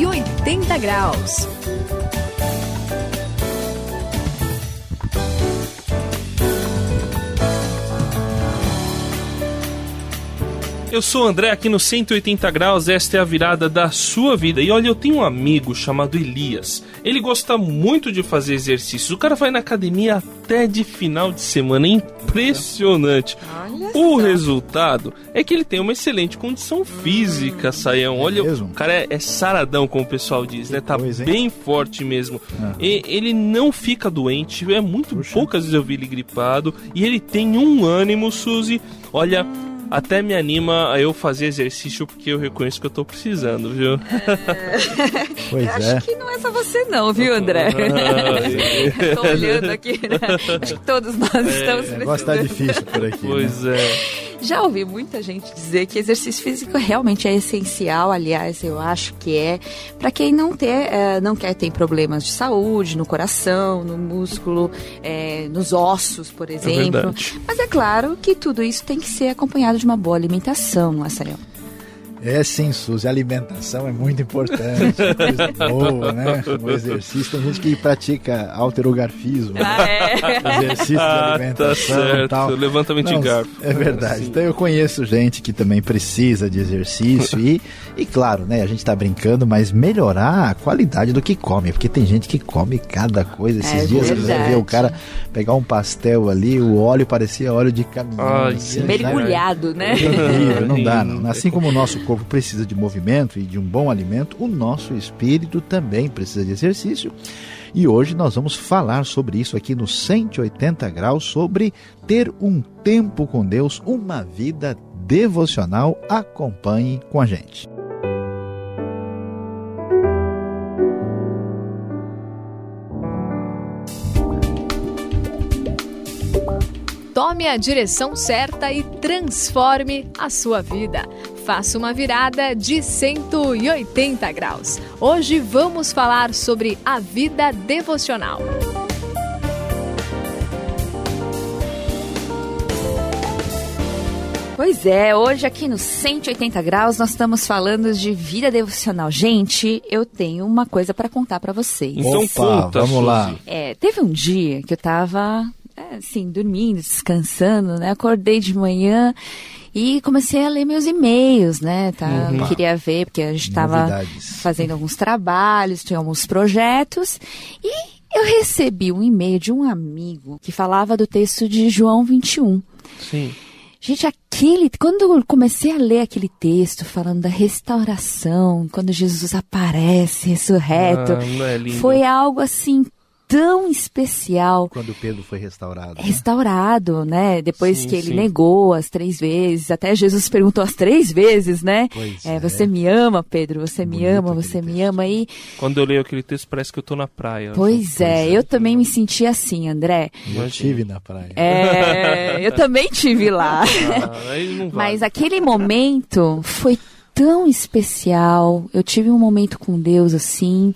180 graus. Eu sou o André aqui no 180 graus, esta é a virada da sua vida. E olha, eu tenho um amigo chamado Elias. Ele gosta muito de fazer exercícios. O cara vai na academia até de final de semana. É impressionante. Olha O resultado é que ele tem uma excelente condição física, Saião. Olha, mesmo? o cara é, é saradão, como o pessoal diz, né? Tá coisa, bem forte mesmo. E- ele não fica doente, é muito Puxa. poucas vezes eu vi ele gripado. E ele tem um ânimo, Suzy. Olha. Até me anima a eu fazer exercício porque eu reconheço que eu tô precisando, viu? Pois Eu é. acho que não é só você não, viu, André? Ai. Tô olhando aqui, né? Acho que todos nós estamos O negócio tá precisando. difícil por aqui. né? Pois é. Já ouvi muita gente dizer que exercício físico realmente é essencial, aliás, eu acho que é para quem não ter, eh, não quer ter problemas de saúde no coração, no músculo, eh, nos ossos, por exemplo. verdade. Mas é claro que tudo isso tem que ser acompanhado de uma boa alimentação, não é? É sim, Suzy, a alimentação é muito importante, coisa boa, né? O exercício, tem gente que pratica alterogarfismo, Ah, é. exercício de Ah, alimentação tá e certo. tal. Levantamento de Não, garfo. É verdade. Sim. Então eu conheço gente que também precisa de exercício e, e claro, né? A gente tá brincando, mas melhorar a qualidade do que come, porque tem gente que come cada coisa. Esses É dias você verdade. vê o cara pegar um pastel ali, o óleo parecia óleo de caminhão. Ai, assim, sim. né? Mergulhado, né? Horrível, não dá não. Assim como o nosso corpo precisa de movimento e de um bom alimento, o nosso espírito também precisa de exercício. E hoje nós vamos falar sobre isso aqui no 180 graus, sobre ter um tempo com Deus, uma vida devocional. Acompanhe com a gente. Tome a direção certa e transforme a sua vida. Faça uma virada de 180 graus. Hoje vamos falar sobre a vida devocional. Pois é, hoje aqui no 180 graus nós estamos falando de vida devocional. Gente, eu tenho uma coisa para contar para vocês. Então Opa, conta, vamos Suzy. lá. É, teve um dia que eu tava, é, assim, dormindo, descansando, né? Acordei de manhã e comecei a ler meus e-mails, né? Tá? Opa. Queria ver, porque a gente tava Novidades. fazendo alguns trabalhos, tinha alguns projetos. E eu recebi um e-mail de um amigo que falava do texto de João 21. Sim. Gente, aquele. Quando eu comecei a ler aquele texto falando da restauração, quando Jesus aparece ressurreto, Ah, é foi algo assim tão especial. Quando Pedro foi restaurado. né? Restaurado, né? Depois Sim, que ele sim. negou as três vezes, até Jesus perguntou as três vezes, né? Pois É, é. você me ama, Pedro, você me Bonito ama, aquele você me texto. ama. E, Quando eu leio aquele texto, parece que eu tô na praia. pois é, eu também me senti assim, André. Eu estive na praia. É, eu também tive lá. Ah, aí não vai. Mas aquele momento foi tão especial. Eu tive um momento com Deus assim,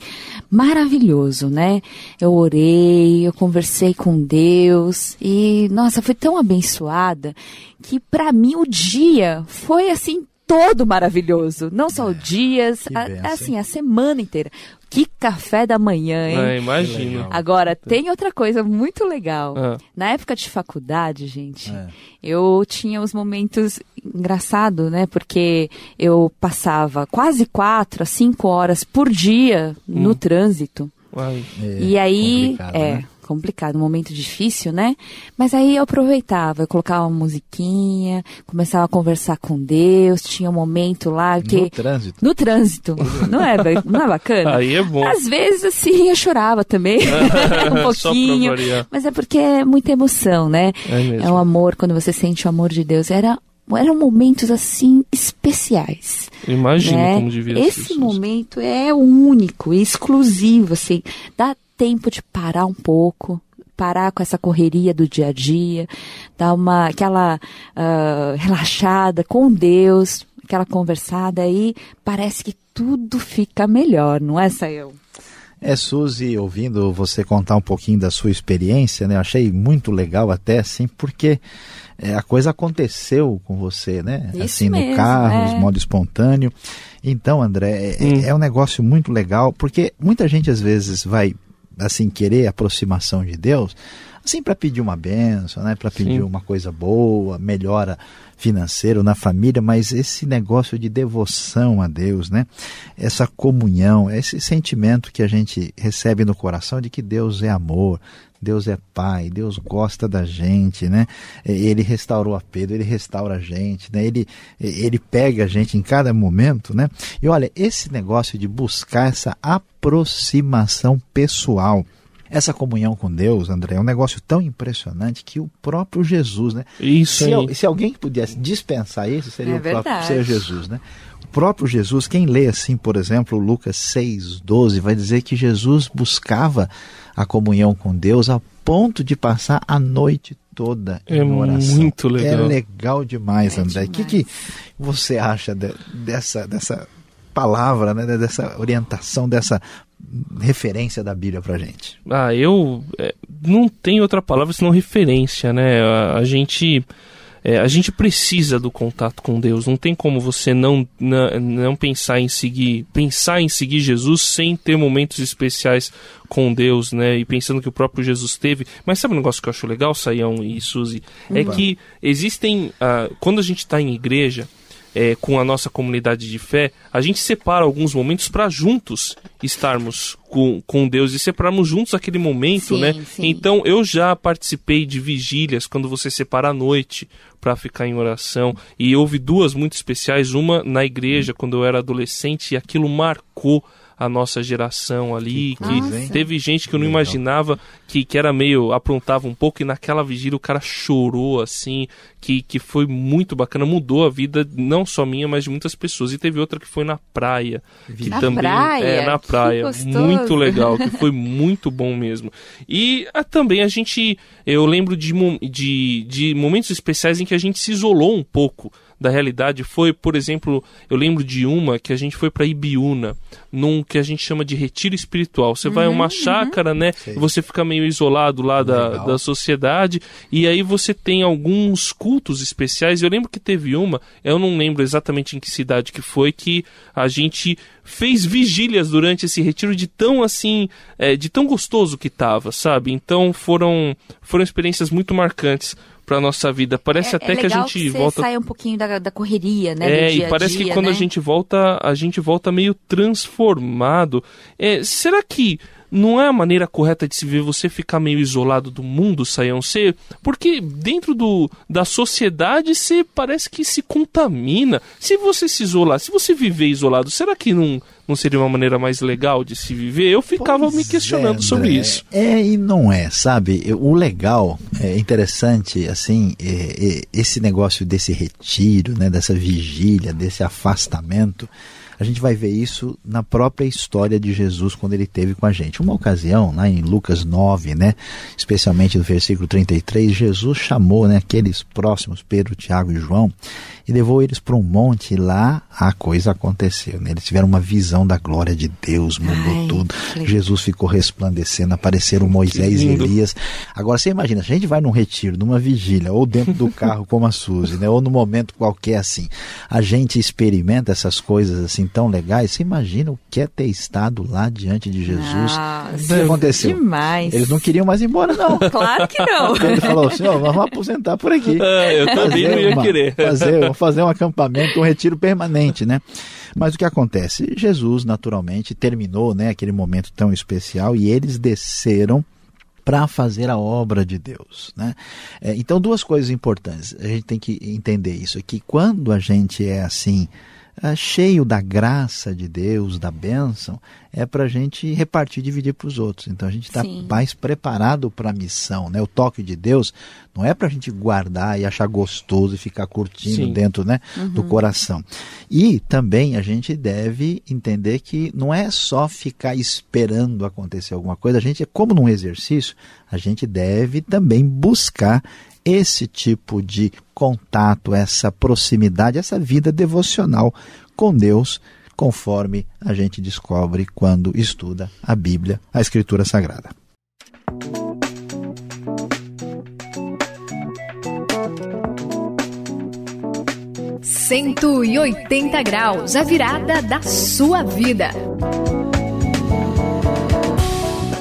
maravilhoso, né? Eu orei, eu conversei com Deus e nossa, foi tão abençoada que para mim o dia foi assim todo maravilhoso, não só o dia, que a- benção, assim, a semana inteira. Que café da manhã, hein? Ah, imagina. Agora, tem outra coisa muito legal. Ah. Na época de faculdade, gente, É. eu tinha os momentos engraçados, né? Porque eu passava quase quatro a cinco horas por dia no Hum. trânsito. Ai. É, e aí, complicado, é, né? Complicado, um momento difícil, né? Mas aí eu aproveitava, eu colocava uma musiquinha, começava a conversar com Deus, tinha um momento lá que... No trânsito. No trânsito, não é, não é bacana? Aí é bom. Às vezes, assim, eu chorava também, um pouquinho. Mas é porque é muita emoção, né? É mesmo. É um amor, quando você sente o amor de Deus. Era, eram momentos, assim, especiais. Imagina né? como devia ser. Esse momento é único, exclusivo, assim. Dá tempo de parar um pouco, parar com essa correria do dia a dia, dar uma, aquela ah, relaxada com Deus, aquela conversada aí, parece que tudo fica melhor, não é, Sayão? É, Suzy, ouvindo você contar um pouquinho da sua experiência, né? Eu achei muito legal até, assim, porque é, a coisa aconteceu com você, né? Isso assim, mesmo, no carro, é. de modo espontâneo. Então, André, é, Hum. é um negócio muito legal, porque muita gente às vezes vai, assim, querer aproximação de Deus, assim, para pedir uma benção, né? Para pedir Sim. uma coisa boa, melhora financeiro na família, mas esse negócio de devoção a Deus, né? Essa comunhão, esse sentimento que a gente recebe no coração de que Deus é amor, Deus é pai, Deus gosta da gente, né? Ele restaurou a Pedro, ele restaura a gente, né? Ele ele pega a gente em cada momento, né? E olha, esse negócio de buscar essa aproximação pessoal, essa comunhão com Deus, André, é um negócio tão impressionante que o próprio Jesus, né? Isso Se, se alguém pudesse dispensar isso, seria É o próprio ser Jesus, né? O próprio Jesus, quem lê assim, por exemplo, Lucas 6, 12, vai dizer que Jesus buscava a comunhão com Deus a ponto de passar a noite toda É em oração. muito legal. É legal demais, É André. O que, que você acha de- dessa, dessa palavra, né? dessa orientação, dessa referência da Bíblia pra gente? Ah, eu é, não tenho outra palavra senão referência, né? A, a gente é, a gente precisa do contato com Deus. Não tem como você não, não não pensar em seguir pensar em seguir Jesus sem ter momentos especiais com Deus, né? E pensando que o próprio Jesus teve. Mas sabe um negócio que eu acho legal, Saião e Suzy? É que existem ah, quando a gente está em igreja é, com a nossa comunidade de fé, a gente separa alguns momentos para juntos estarmos com, com Deus e separarmos juntos aquele momento, Sim, né? sim. Então eu já participei de vigílias quando você separa a noite para ficar em oração e houve duas muito especiais, uma na igreja quando eu era adolescente e aquilo marcou a nossa geração ali, que, hein? teve gente que eu não Legal. imaginava que, que era meio aprontava um pouco e naquela vigília o cara chorou assim, que, que foi muito bacana, mudou a vida não só minha, mas de muitas pessoas. E teve outra que foi na praia, que Na também praia? é na Que praia, muito legal, que foi muito bom mesmo. E ah, também a gente, eu lembro de, de, de momentos especiais em que a gente se isolou um pouco da realidade. Foi, por exemplo, eu lembro de uma que a gente foi para Ibiúna, num que a gente chama de retiro espiritual. Você vai a uma chácara, né? Sei. Você fica meio isolado lá da, Legal. da sociedade, e aí você tem alguns cultos especiais. Eu lembro que teve uma, eu não lembro exatamente em que cidade que foi, que a gente fez vigílias durante esse retiro de tão assim, é, de tão gostoso que tava, sabe? Então foram foram experiências muito marcantes para nossa vida. Parece é, até é que a gente você volta sai um pouquinho da, da correria, né? é, e parece dia, que quando a né? gente volta, a gente volta meio transformado. É, será que não é a maneira correta de se ver você ficar meio isolado do mundo, Saião? Você, porque dentro do, da sociedade você parece que se contamina. Se você se isolar, se você viver isolado, será que não, não seria uma maneira mais legal de se viver? Eu ficava Pois me questionando é, sobre isso. É e não é, sabe? O legal, é interessante, assim, é- é esse negócio desse retiro, né, dessa vigília, desse afastamento, a gente vai ver isso na própria história de Jesus quando ele teve com a gente. Uma ocasião, lá em Lucas 9, né, especialmente no versículo 33, Jesus chamou né, aqueles próximos, Pedro, Tiago e João, e levou eles para um monte e lá a coisa aconteceu. Né? Eles tiveram uma visão da glória de Deus, mudou Ai, tudo. que. Jesus ficou resplandecendo, apareceram Moisés e. Elias. Agora você imagina, se a gente vai num retiro, numa vigília, ou dentro do carro como a Suzy, né? ou num momento qualquer assim, a gente experimenta essas coisas assim tão legais, você imagina o que é ter estado lá diante de Jesus. Nossa, o que aconteceu? Demais. Eles não queriam mais ir embora, não. Claro que não. Ele falou assim, ó, vamos aposentar por aqui. É, eu também não ia uma- querer. Fazer, vamos fazer um acampamento, um retiro permanente, né? Mas o que acontece? Jesus, naturalmente, terminou né, aquele momento tão especial e eles desceram para fazer a obra de Deus. Né? É, então, duas coisas importantes. A gente tem que entender isso, é que quando a gente é assim, é, cheio da graça de Deus, da bênção, é para a gente repartir, dividir para os outros. Então a gente está mais preparado para a missão. Né? O toque de Deus não é para a gente guardar e achar gostoso e ficar curtindo Sim. dentro né, do coração. E também a gente deve entender que não é só ficar esperando acontecer alguma coisa, a gente, como num exercício, a gente deve também buscar esse tipo de contato, essa proximidade, essa vida devocional com Deus conforme a gente descobre quando estuda a Bíblia, a Escritura Sagrada. 180 graus, a virada da sua vida.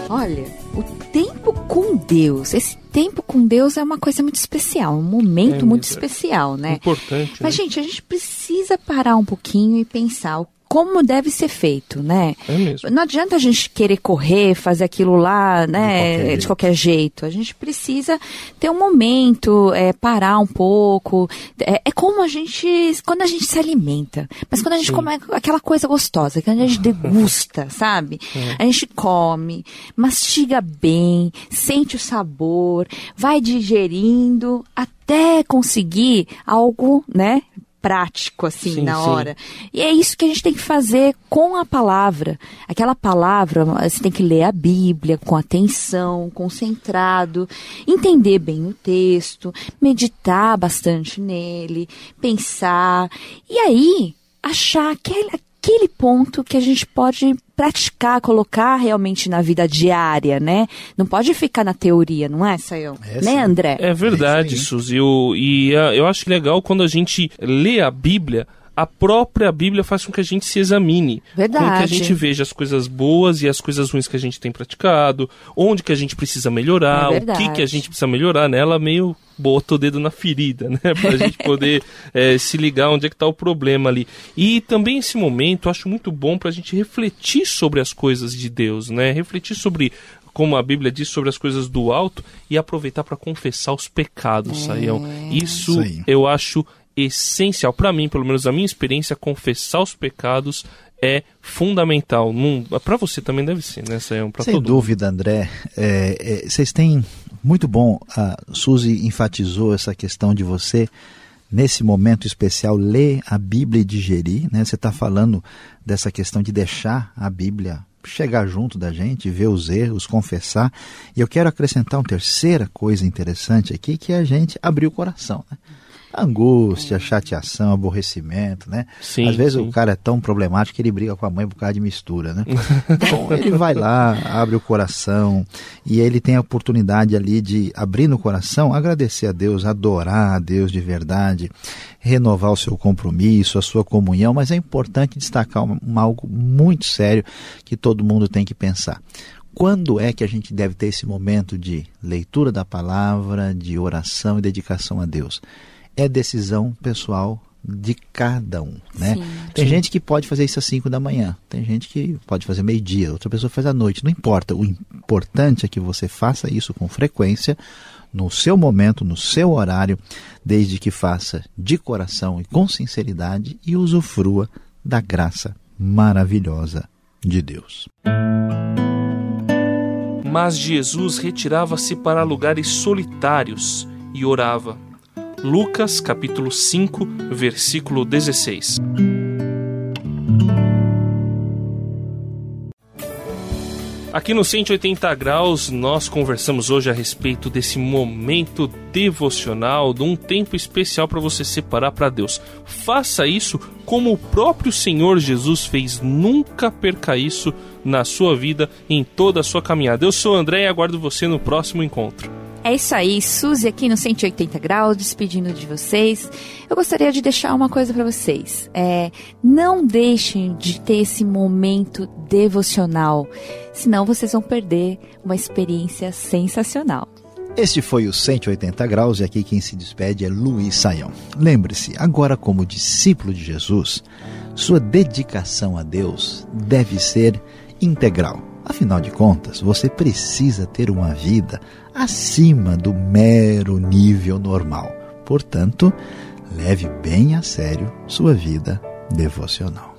Olha, o tempo com Deus, esse tempo com Deus é uma coisa muito especial, um momento é muito especial, né? Importante. Mas, né? gente, a gente precisa parar um pouquinho e pensar o como deve ser feito, né? É mesmo. Não adianta a gente querer correr, fazer aquilo lá, né? De qualquer, de qualquer jeito. A gente precisa ter um momento, é, parar um pouco. É, é, como a gente, quando a gente se alimenta. Mas quando a gente Sim. come aquela coisa gostosa, que a gente degusta, sabe? É. A gente come, mastiga bem, sente o sabor, vai digerindo até conseguir algo, né? Prático, assim, sim, na hora. Sim. E é isso que a gente tem que fazer com a palavra. Aquela palavra, você tem que ler a Bíblia com atenção, concentrado, entender bem o texto, meditar bastante nele, pensar. E aí, achar aquele, aquele ponto que a gente pode praticar, colocar realmente na vida diária, né? Não pode ficar na teoria, não é, Sayão? É, né, André? É verdade, é Suzy. Eu, e uh, eu acho legal quando a gente lê a Bíblia a própria Bíblia faz com que a gente se examine. Verdade. Com que a gente veja as coisas boas e as coisas ruins que a gente tem praticado, onde que a gente precisa melhorar, é o que que a gente precisa melhorar, né? Ela meio bota o dedo na ferida, né? Pra gente poder é, se ligar onde é que tá o problema ali. E também esse momento eu acho muito bom pra gente refletir sobre as coisas de Deus, né? Refletir sobre como a Bíblia diz sobre as coisas do alto e aproveitar para confessar os pecados, é. Saião. Isso, Isso eu acho essencial. Para mim, pelo menos a minha experiência, confessar os pecados é fundamental. Para você também deve ser, né, Sayão? Sem dúvida, mundo. André. É, é, vocês têm. Muito bom, a Suzy enfatizou essa questão de você, nesse momento especial, ler a Bíblia e digerir. Né? Você está falando dessa questão de deixar a Bíblia chegar junto da gente, ver os erros, confessar. E eu quero acrescentar uma terceira coisa interessante aqui, que é a gente abrir o coração. Né? Angústia, chateação, aborrecimento, né? Sim, Às vezes sim. o cara é tão problemático que ele briga com a mãe por causa de mistura, né? Então ele vai lá, abre o coração e ele tem a oportunidade ali de abrir no coração, agradecer a Deus, adorar a Deus de verdade, renovar o seu compromisso, a sua comunhão, mas é importante destacar um, um, algo muito sério que todo mundo tem que pensar. Quando é que a gente deve ter esse momento de leitura da palavra, de oração e dedicação a Deus? É decisão pessoal de cada um, né? Sim, tem sim. gente que pode fazer isso às 5 da manhã, tem gente que pode fazer meio-dia, outra pessoa faz à noite, não importa. O importante é que você faça isso com frequência, no seu momento, no seu horário, desde que faça de coração e com sinceridade e usufrua da graça maravilhosa de Deus. Mas Jesus retirava-se para lugares solitários e orava. Lucas capítulo 5, versículo 16. Aqui no 180 graus, nós conversamos hoje a respeito desse momento devocional, de um tempo especial para você separar para Deus. Faça isso como o próprio Senhor Jesus fez. Nunca perca isso na sua vida, em toda a sua caminhada. Eu sou o André e aguardo você no próximo encontro. É isso aí, Suzy aqui no 180 graus, despedindo de vocês. Eu gostaria de deixar uma coisa para vocês. É, não deixem de ter esse momento devocional, senão vocês vão perder uma experiência sensacional. Este foi o 180 graus e aqui quem se despede é Luiz Saião. Lembre-se, agora como discípulo de Jesus, sua dedicação a Deus deve ser integral Afinal de contas, você precisa ter uma vida acima do mero nível normal. Portanto, leve bem a sério sua vida devocional.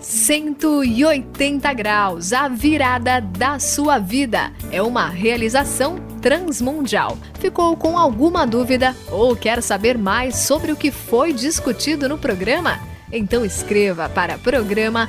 180 graus, a virada da sua vida. É uma realização transmundial. Ficou com alguma dúvida ou quer saber mais sobre o que foi discutido no programa? Então escreva para programa